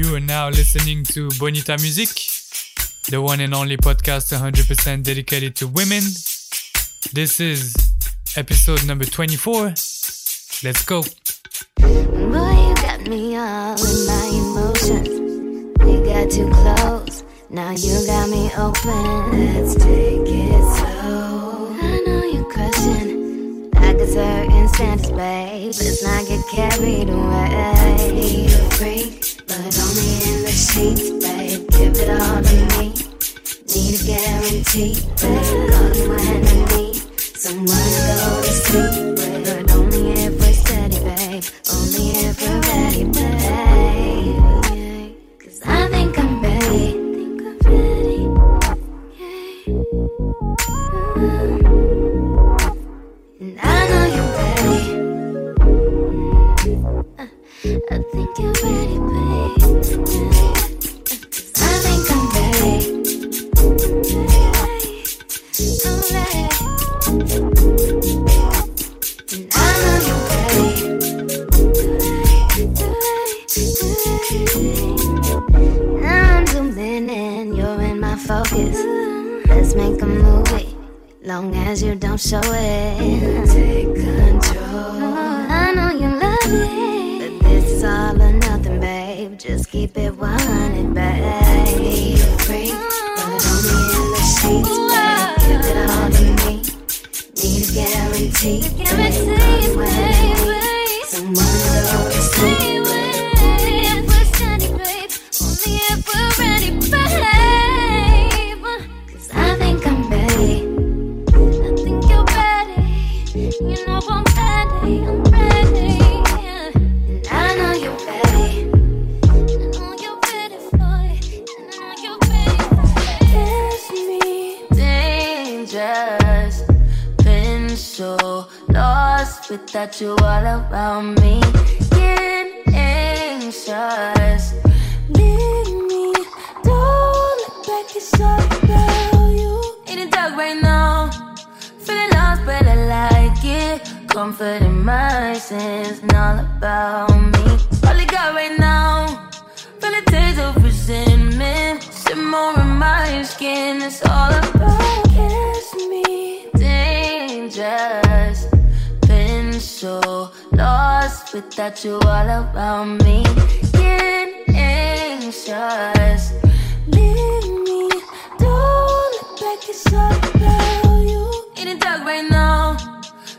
You are now listening to Bonita Music, the one and only podcast 100% dedicated to women. This is episode number 24. Let's go. Boy, you got me all in my emotions. Got too close, now you got me open. Let's take it slow. I know you're like a certain sentence, babe. Let's not get carried away. But only in the sheets, babe. Give it all to me. Need a guarantee, babe. Call you when I need someone to go to sleep with. But only if we're steady, babe. Only if we're ready, babe. Show it. Take control. I know you love it, is all or nothing, babe. Just keep it 100, babe. Free, but only in the sheets, babe. Give it all to me. Need a guarantee. Guarantee, baby. Someone to go to sleep with. If we're babe. Only if we're ready, babe. Cause I think I'm ready. I think you're ready. You know without you all around me. Getting anxious. Leave me. Don't look back, it's all about you. In the dark right now. Feeling lost, but I like it. Comfort in my sins, all about lost without you all around me. Getting anxious. Leave me. Don't look back. It's all about you. In the dark right now.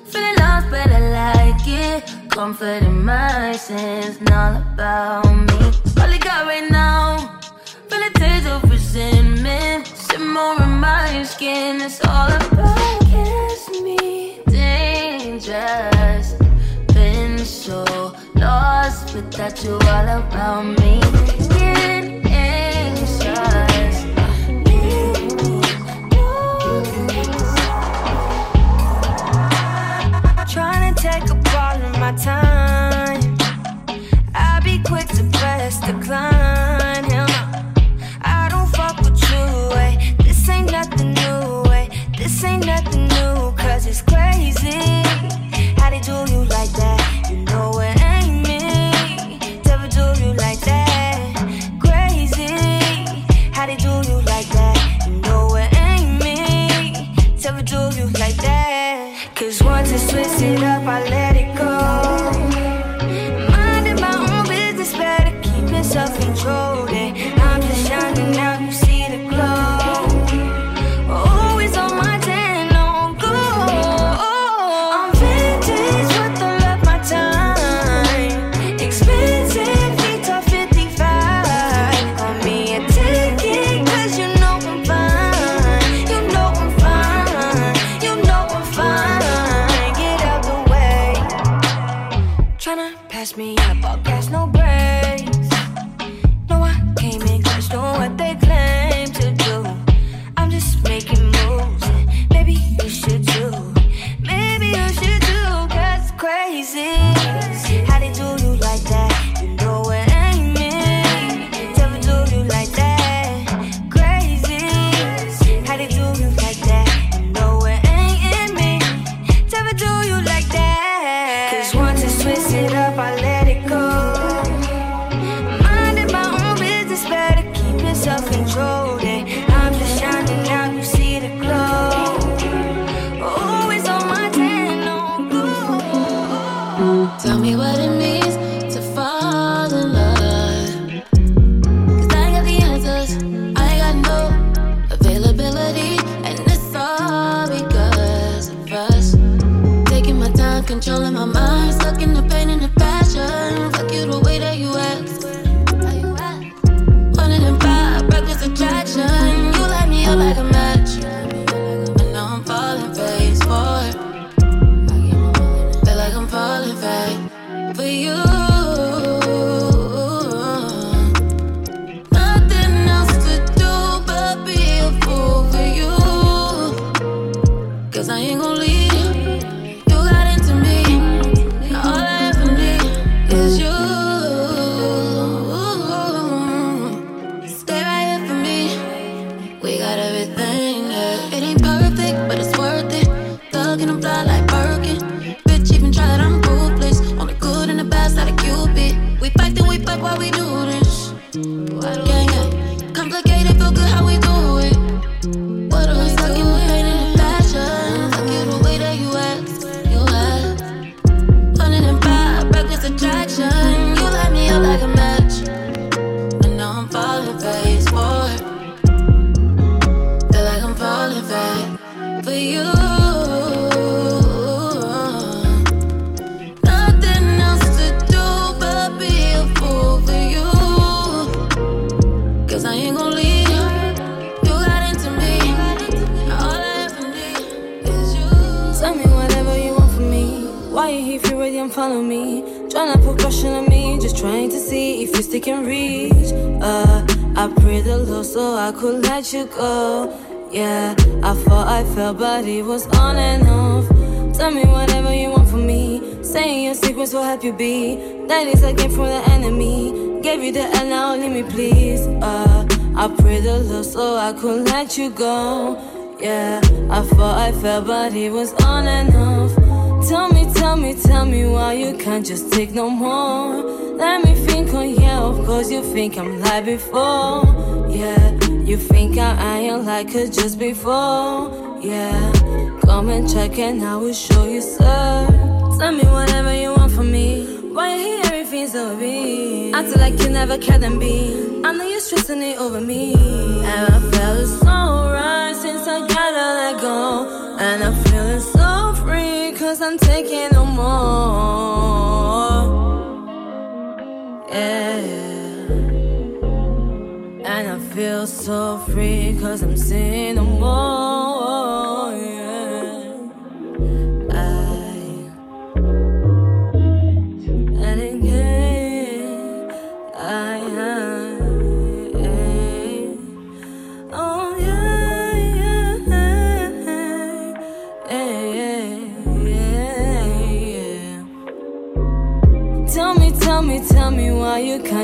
Feeling lost, but I like it. Comfort in my sins, you all around me. That. Cause once it's twisted up, I let you It was on and off. Tell me whatever you want from me. Saying your secrets will help you be. That is a gift from the enemy. Gave you the L, now leave me please. Uh, I prayed the Lord so I could let you go. Yeah, I thought I felt, but it was on and off. Tell me, tell me, tell me why you can't just take no more. Let me think on yeah, of course you think I'm like before. Yeah. You think I ain't like it just before? Yeah. Come and check and I will show you, sir. Tell me whatever you want from me. Why you hear everything so big? Acting like you never cared than be. I know you're stressing it over me. And I felt so right since I gotta let go. And I'm feeling so free, cause I'm taking no more. Yeah. And I feel so free cause I'm seeing no more.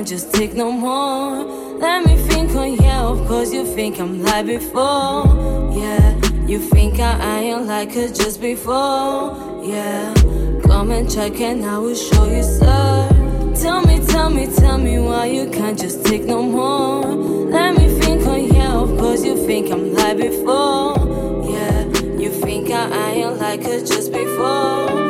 Just take no more. Let me think on yeah, of course you think I'm like before. Yeah, you think I ain't like it just before. Yeah, come and check and I will show you, sir. Tell me, tell me, tell me why you can't just take no more. Let me think on yeah, of course you think I'm like before. Yeah, you think I ain't like it just before.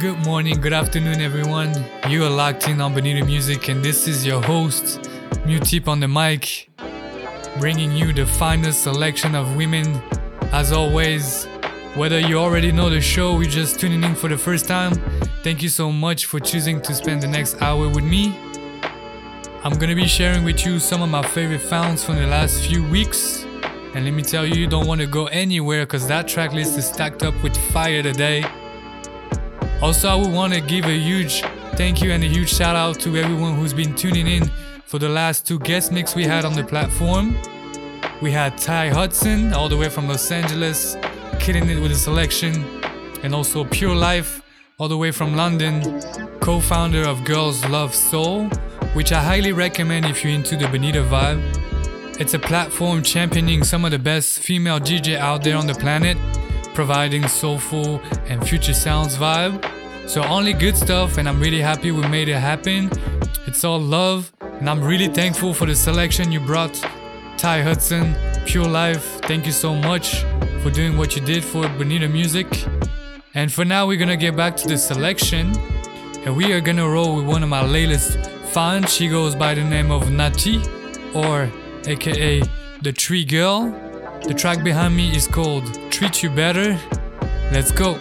Good morning, good afternoon, everyone. You are locked in on Bonita Music, and this is your host, Mutip on the mic, bringing you the finest selection of women. As always, whether you already know the show, or you're just tuning in for the first time, thank you so much for choosing to spend the next hour with me. I'm gonna be sharing with you some of my favorite founds from the last few weeks. And let me tell you, you don't wanna go anywhere because that track list is stacked up with fire today. Also, I would want to give a huge thank you and a huge shout out to everyone who's been tuning in for the last two guest mix we had on the platform. We had Ty Hudson, all the way from Los Angeles, killing it with a selection, and also Pure Life, all the way from London, co founder of Girls Love Soul, which I highly recommend if you're into the Bonita vibe. It's a platform championing some of the best female DJ out there on the planet, providing soulful and future sounds vibe. So only good stuff and I'm really happy we made it happen. It's all love and I'm really thankful for the selection you brought. Ty Hudson, Pure Life, thank you so much for doing what you did for Bonita Music. And for now we're gonna get back to the selection and we are gonna roll with one of my latest fans. She goes by the name of Nati or aka the Tree Girl. The track behind me is called Treat You Better. Let's go.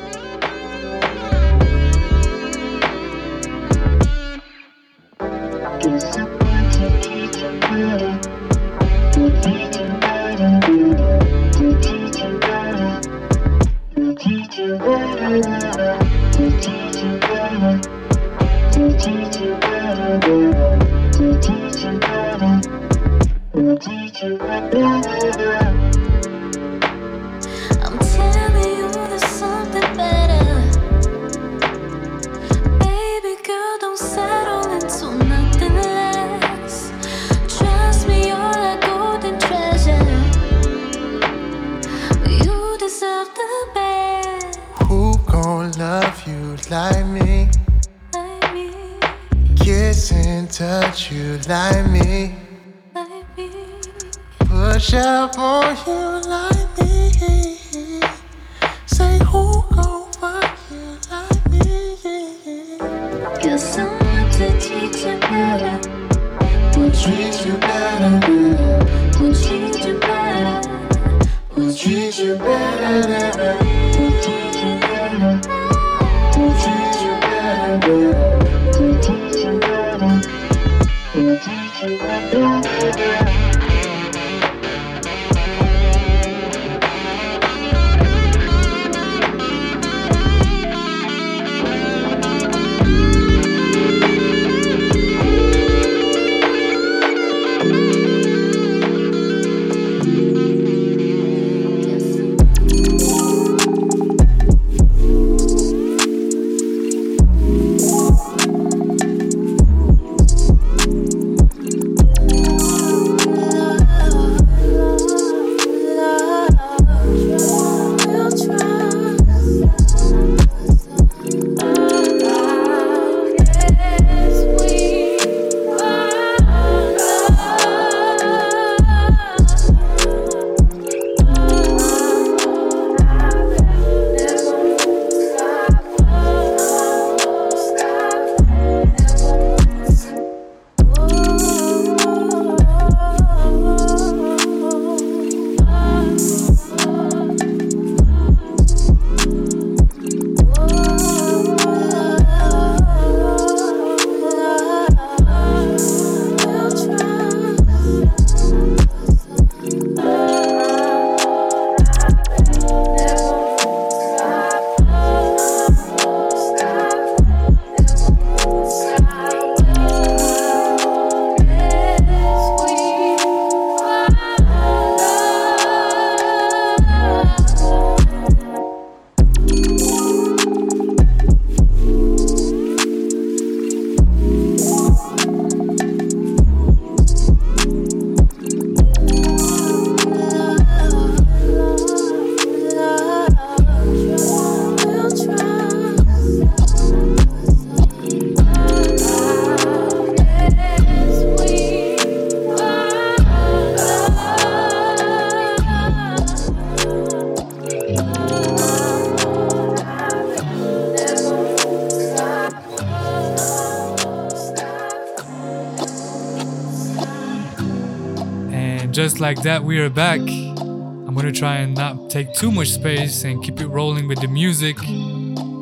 Like that, we are back. I'm gonna try and not take too much space and keep it rolling with the music.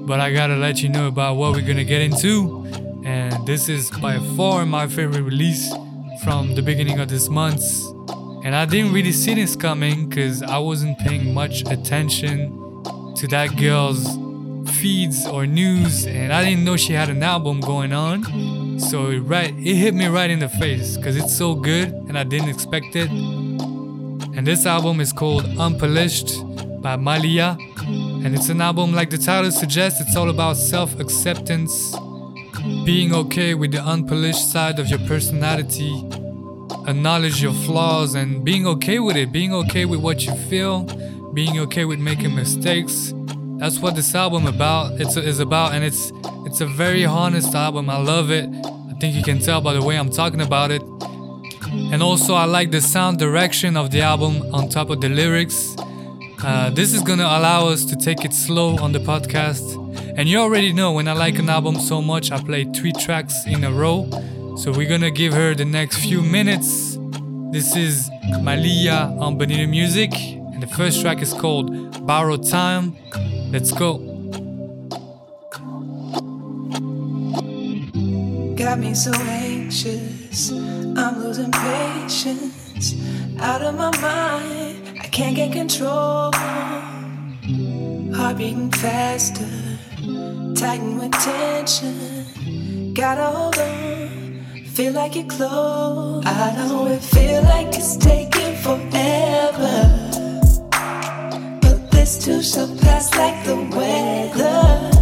But I gotta let you know about what we're gonna get into. And this is by far my favorite release from the beginning of this month. And I didn't really see this coming because I wasn't paying much attention to that girl's feeds or news, and I didn't know she had an album going on. So it right, it hit me right in the face because it's so good, and I didn't expect it. This album is called Unpolished by Malia, and it's an album like the title suggests. It's all about self-acceptance, being okay with the unpolished side of your personality, acknowledge your flaws, and being okay with it. Being okay with what you feel, being okay with making mistakes that's what this album about it's is about and it's it's a very honest album i love it i think you can tell by the way i'm talking about it and also i like the sound direction of the album on top of the lyrics. Uh, this is gonna allow us to take it slow on the podcast. And you already know when i like an album so much i play three tracks in a row. So we're gonna give her the next few minutes. This is malia on bonita music. And the first track is called Borrow time. Let's go. Got me so anxious, I'm losing patience. Out of my mind, I can't get control. Heart beating faster, tighten with tension. Gotta hold on, feel like you're close. I don't know it feel like it's taking forever but this too shall pass like the weather.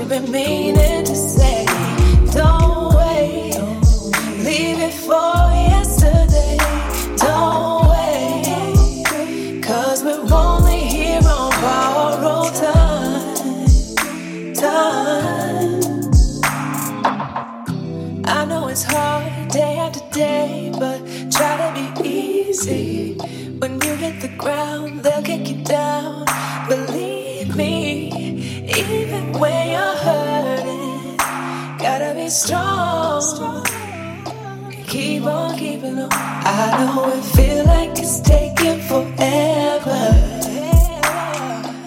You've been meaning to say. Don't wait, leave it for yesterday. Don't wait, cause we're only here on borrowed time time. I know it's hard day after day, but try to be easy. When you hit the ground, they'll kick you down. Strong. Keep on keeping on. I know it feel like it's taking forever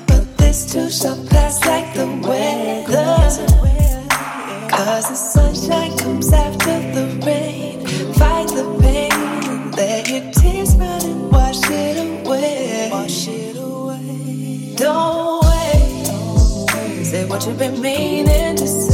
But this too shall pass like the weather. Cause the sunshine comes after the rain. Fight the pain, let your tears run and wash it away. Wash it away. Don't wait. Say what you've been meaning to say.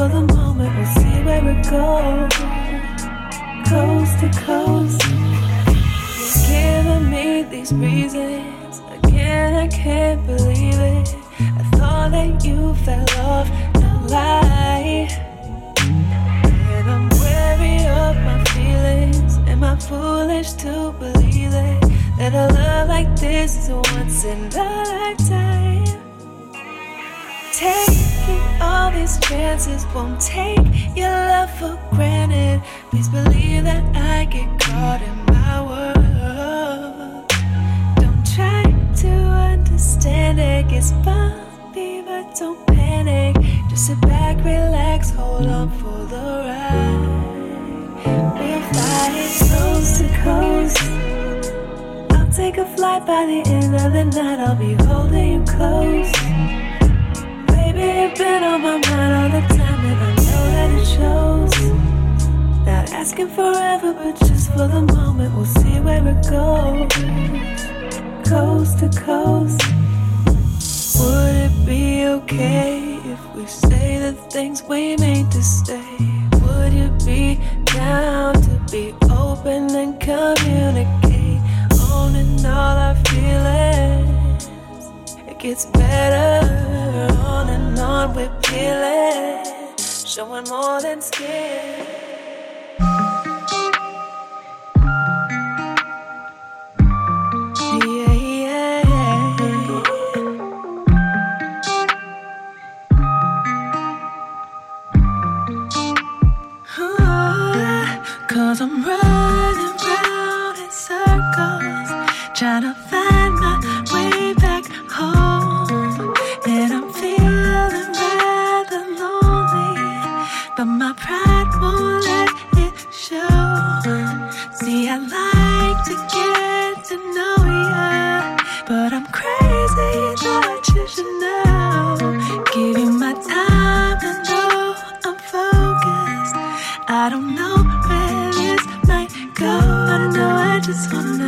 For the moment, we'll see where it goes. Coast to coast. You're giving me these reasons. Again, I can't believe it. I thought that you fell off, no lie. And I'm wary of my feelings. Am I foolish to believe it? That a love like this is once in a lifetime. Taking these chances won't take your love for granted. Please believe that I get caught in my world. Don't try to understand it. it's bumpy, but don't panic. Just sit back, relax, hold on for the ride. We'll fly coast to coast. I'll take a flight by the end of the night. I'll be holding you close. You've been on my mind all the time, and I know that it shows. Not asking forever, but just for the moment, we'll see where it goes. Coast to coast. Would it be okay if we say the things we made to stay? Would you be down to be open and communicate? Owning all our feelings. Gets better on and on we're peeling. Showing more than skin. I don't know where this might go. I don't know, I just wanna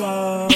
I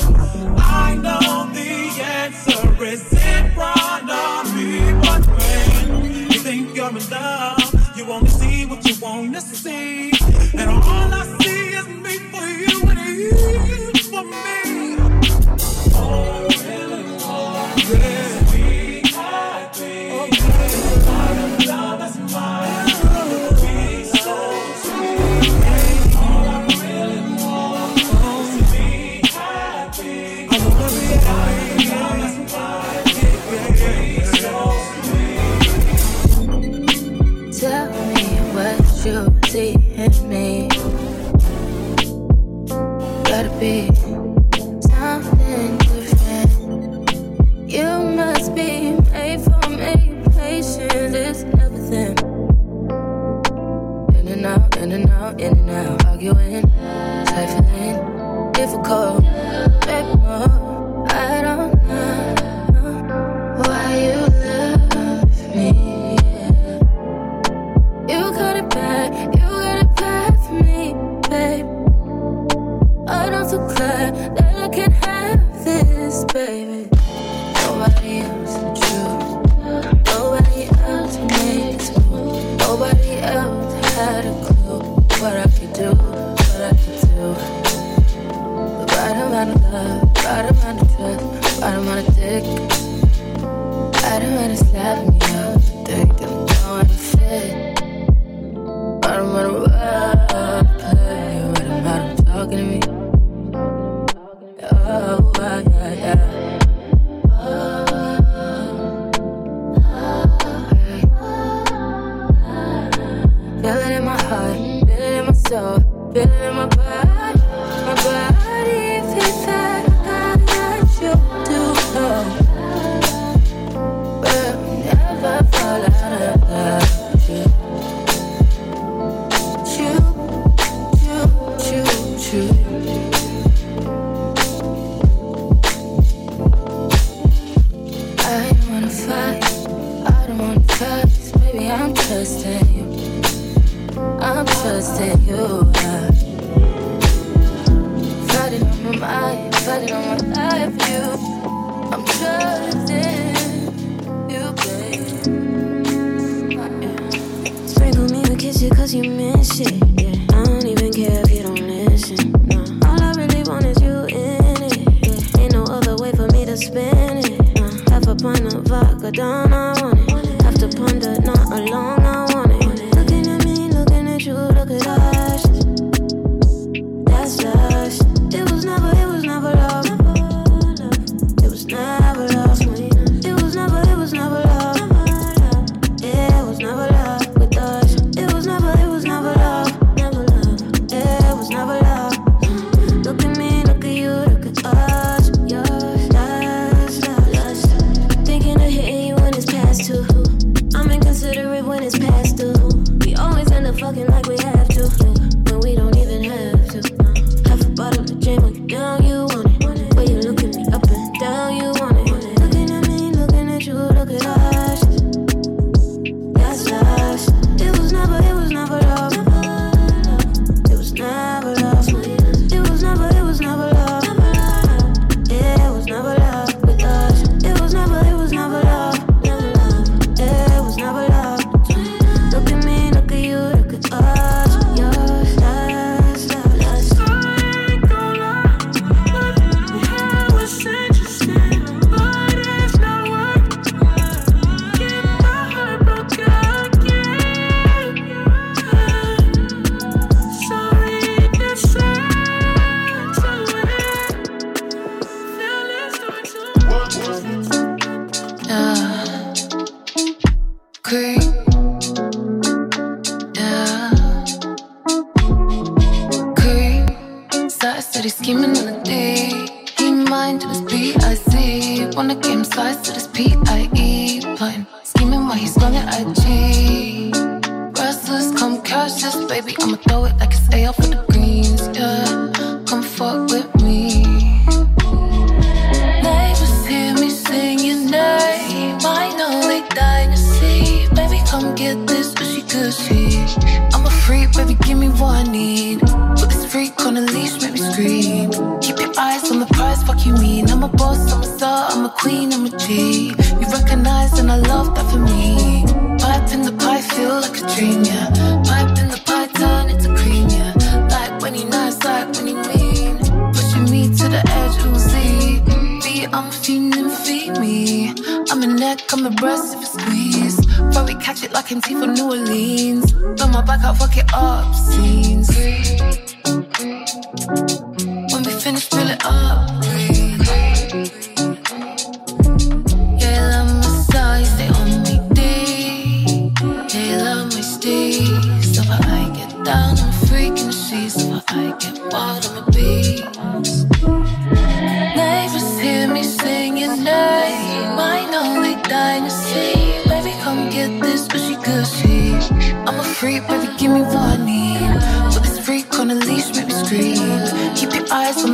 free, baby, give me what I need. Put this freak on a leash, make me scream. Keep your eyes on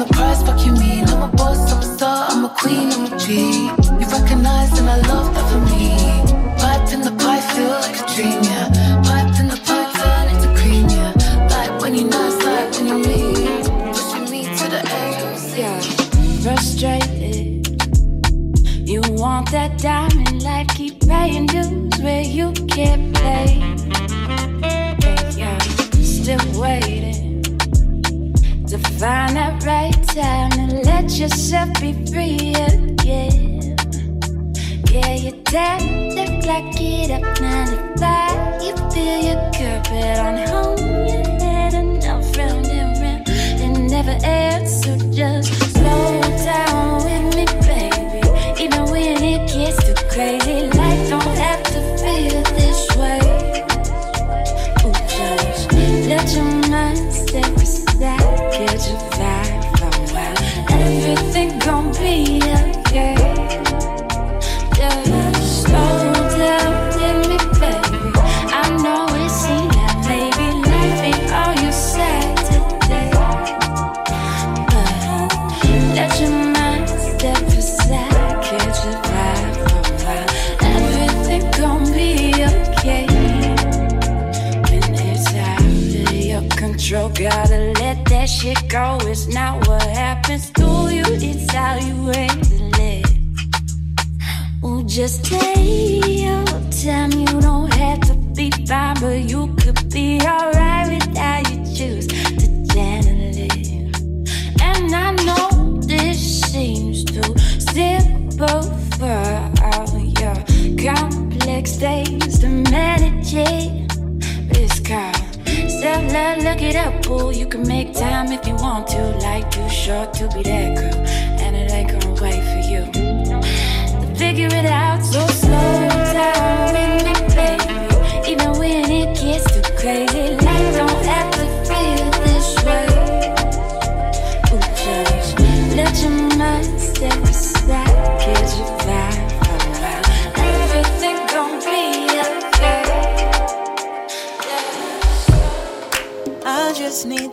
takes days to manage it. But it's called self love, look it up, boo. You can make time if you want to. Life too short to be that girl, and it ain't gonna wait for you. To figure it out, so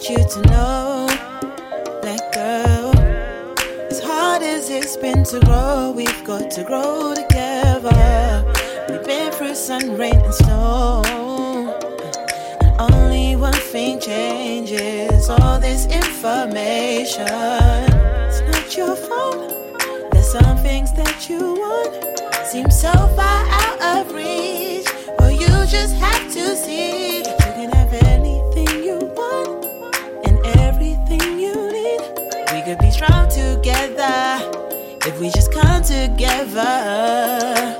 you to know, let go. As hard as it's been to grow, we've got to grow together. We've been through sun, rain, and snow. And only one thing changes all this information. It's not your fault. There's some things that you want seem so far out of reach. but you just have to see together.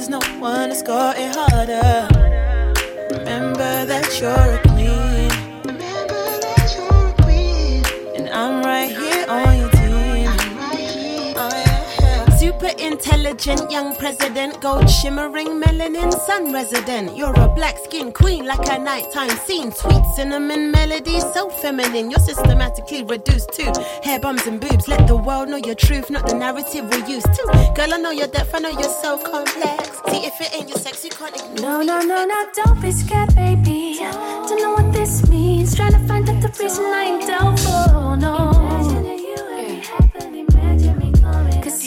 there's no one that's got it harder. Remember that you're a intelligent young president, gold shimmering melanin sun resident. You're a black skin queen like a nighttime scene. Sweet cinnamon melody, so feminine. You're systematically reduced to hair bums and boobs. Let the world know your truth, not the narrative we're used to. Girl, I know you're I know you're so complex. See, if it ain't your sex, you can't ignore No, no, no, no, don't be scared, baby. Don't know what this means. Trying to find out the reason I ain't down for no.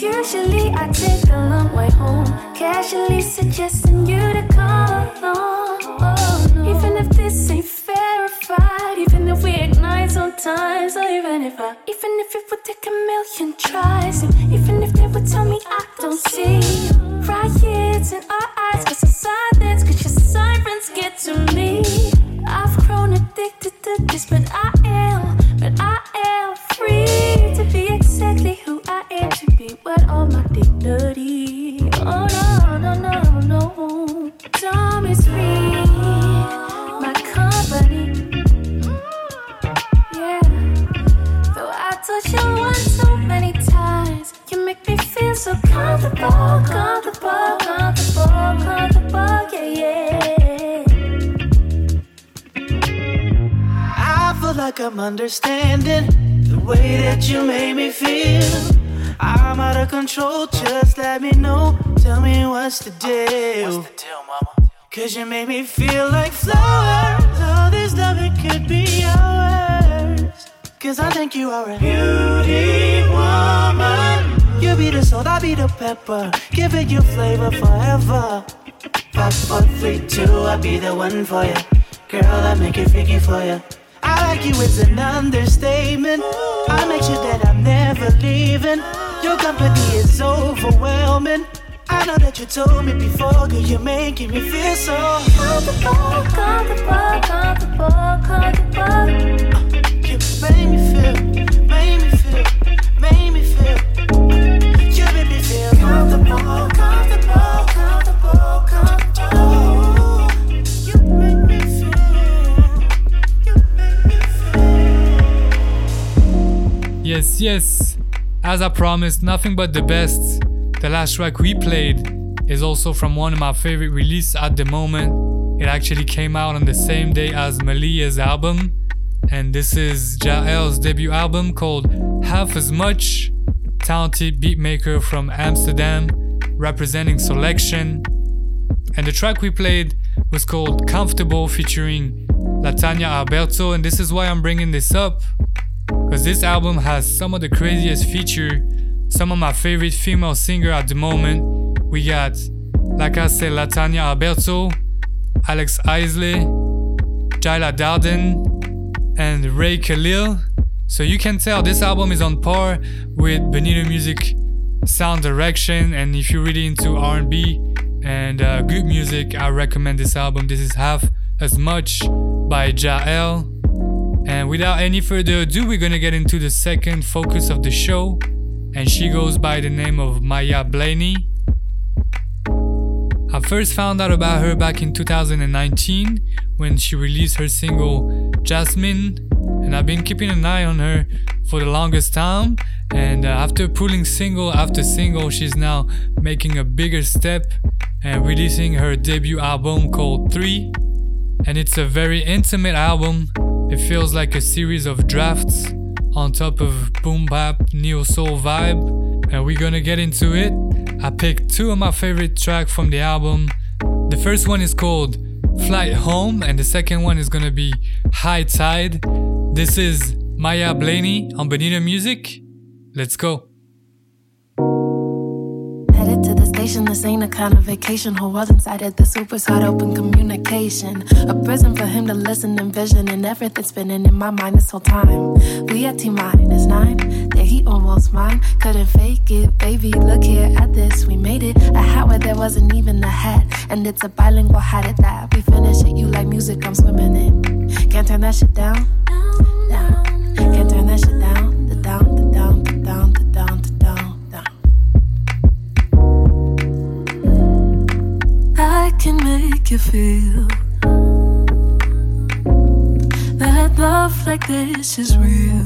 Usually I take a long way home. Casually suggesting you to come along. Even if this ain't verified, even if we ignite sometimes, or even if I, even if it would take a million tries, even if they would tell me I don't see riots in our eyes, cause of silence, cause your sirens get to me. I've grown addicted to this, but I am, but I am free to be exactly who I am, to be all my dignity. Oh no, no, no, no, don't mistreat my company. Yeah, though I touch you many times, you make me feel so comfortable, comfortable, comfortable, comfortable. Yeah, yeah. I feel like I'm understanding way that you made me feel. I'm out of control, just let me know. Tell me what's the deal. What's the deal, mama? Cause you made me feel like flowers. All this love, it could be ours. Cause I think you are a beauty woman. You be the salt, I be the pepper. Giving you flavor forever. Five, four, three, two, I'll be the one for you. Girl, I make it freaky for you. I like you is an understatement. I make sure that I'm never leaving. Your company is overwhelming. I know that you told me before, girl, you're making me feel so Comfortable, comfortable, comfortable, comfortable. You made me feel, made me feel, Yes. As I promised, nothing but the best. The last track we played is also from one of my favorite releases at the moment. It actually came out on the same day as Malia's album. And this is Jael's debut album called Half as Much. Talented beatmaker from Amsterdam, representing Soulection. And the track we played was called Comfortable featuring Latanya Alberto. And this is why I'm bringing this up. Because this album has some of the craziest feature, some of my favorite female singer at the moment. We got, like I said, Latanya Alberto, Alex Isley, Jayla Darden, and Rae Khalil. So you can tell this album is on par with Benito Music sound direction. And if you're really into R&B and uh, good music, I recommend this album. This is half as much by Jael. And without any further ado, we're gonna get into the second focus of the show. And she goes by the name of Maya Blaney. I first found out about her back in 2019 when she released her single Jasmine, and I've been keeping an eye on her for the longest time. And uh, after pulling single after single, she's now making a bigger step and releasing her debut album called 3. And it's a very intimate album. It feels like a series of drafts on top of boom bap neo soul vibe, and we're gonna get into it. I picked two of my favorite tracks from the album. The first one is called Flight Home, and the second one is gonna be High Tide. This is Maya Blaney on Benita Music. Let's go. Station, this ain't a kind of vacation. Whole world inside it, the super's hard open communication. A prison for him to listen and vision, and everything spinning in my mind this whole time. We at T minus nine, there he almost mine. Couldn't fake it, baby. Look here at this, we made it. A hat where there wasn't even a hat, and it's a bilingual hat at that. We finish it, you like music, I'm swimming in. Can't turn that shit down, down. Can't you feel that love like this is real.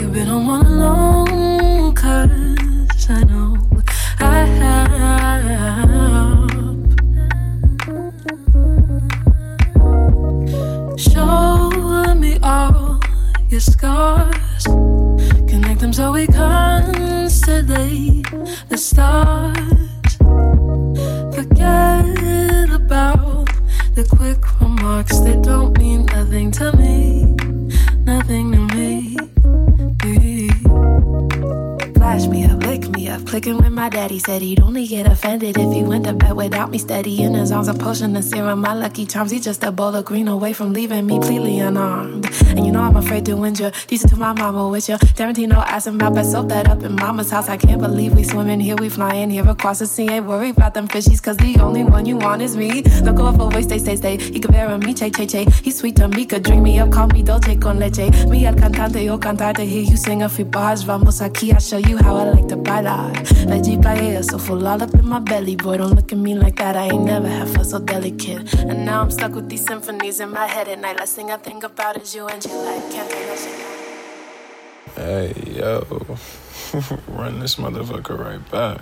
You've been on one alone, cause I know I have. Show me all your scars. Connect them so we constellate the stars. Forget about the quick remarks that don't mean nothing to me. Clicking with my daddy. Said he'd only get offended if he went to bed without me steady. In his arms, a potion of serum. My lucky charms, he's just a bowl of green away from leaving me completely unarmed. And you know I'm afraid to injure. Decent to my mama with you. Tarantino asking about best soap that up in mama's house. I can't believe we swimming here, we flying here across the sea. Ain't worried about them fishies, cause the only one you want is me. Don't go for waste, stay, stay, stay. He bear me, che, che, che. He's sweet to me, could drink me up, call me dolce con leche. Me al cantante, yo cantar to hear you sing a few bars. Vamos aquí, I'll show you how I like to bailar. Veggie paella, so full all up in my belly. Boy, don't look at me like that, I ain't never have felt so delicate. And now I'm stuck with these symphonies in my head at night. Last thing I think about is you and you like, can't. Hey, yo. Run this motherfucker right back.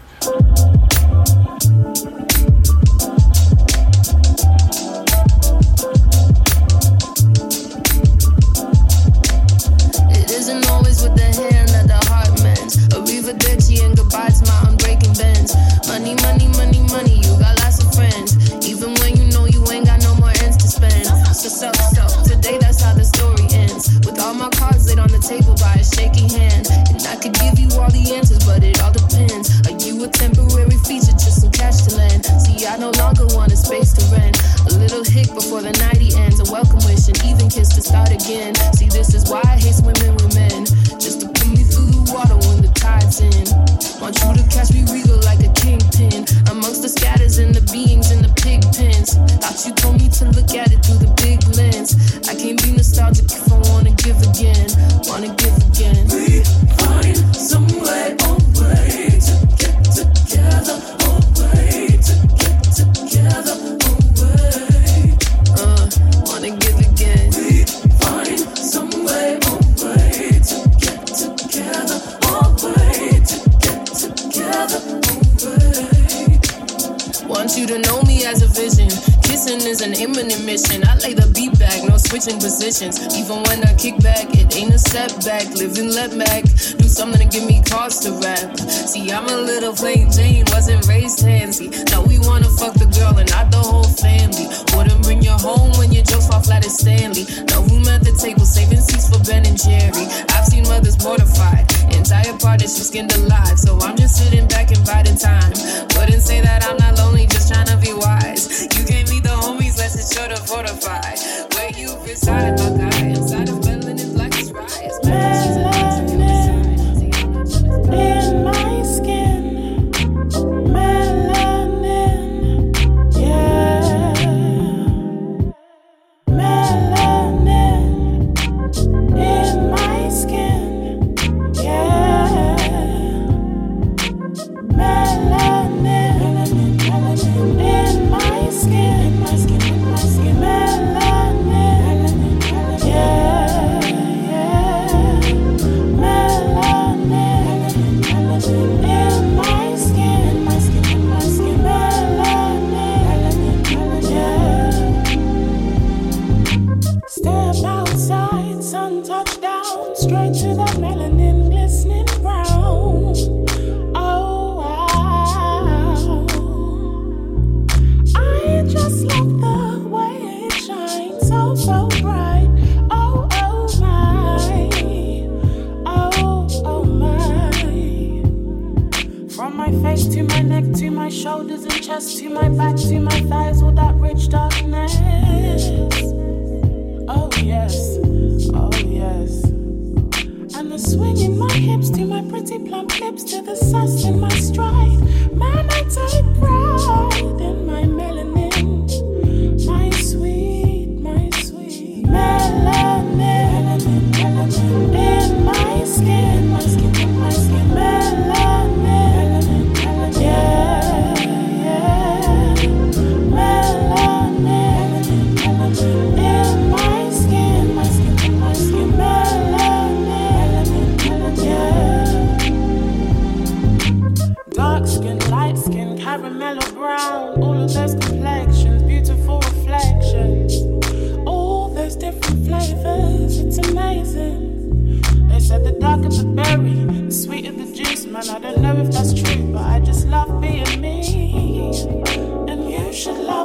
Table by a shaky hand. And I could give you all the answers, but it all depends. Are you a temporary feature, just some cash to lend? See, I no longer want a space to rent. A little hick before the nighty ends. A welcome wish, and even kiss to start again. See, this is why I hate swimming with men. Just to put me through the water when the tide's in. Want you to catch me regal like a kingpin. Amongst the scatters and the beings in the pig pens. Thought you told me to look at it through the big lens. I can't be nostalgic if I wanna give again. Wanna give again. We find some way, a way to get together. Want you to know me as a vision. Kissing is an imminent mission. I lay the beat back, no switching positions. Even when I kick back, it ain't a setback. Living let back. Do something to give me cause to rap. See, I'm a little plain Jane, wasn't raised fancy. Now we wanna fuck the girl and not the whole family. Wouldn't bring you home when your jokes fall flat as Stanley. No room at the table, saving seats for Ben and Jerry. I've seen mothers mortified, entire partnership skinned alive. So I'm just sitting back and biding time. Wouldn't say that I'm Marimelo brown. All of those complexions, beautiful reflections. All those different flavors, it's amazing. They said the darker the berry, the sweeter the juice. Man, I don't know if that's true, but I just love being me. And you should love.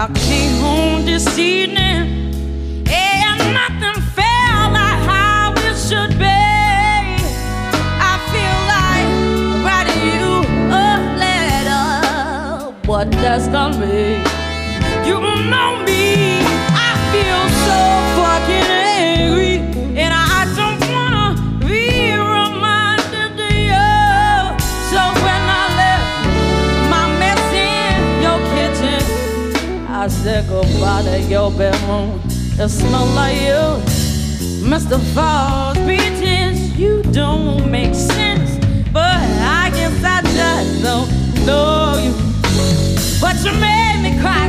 I came home this evening and nothing felt like how it should be. I feel like writing you a letter, what does that mean? You know me. go by to your bedroom. It smell like you, Mr. Falls Beaches. You don't make sense, but I guess I just don't know you. But you made me cry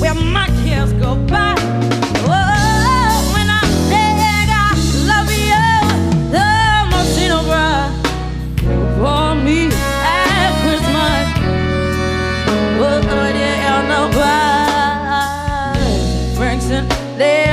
when my kids go by. There,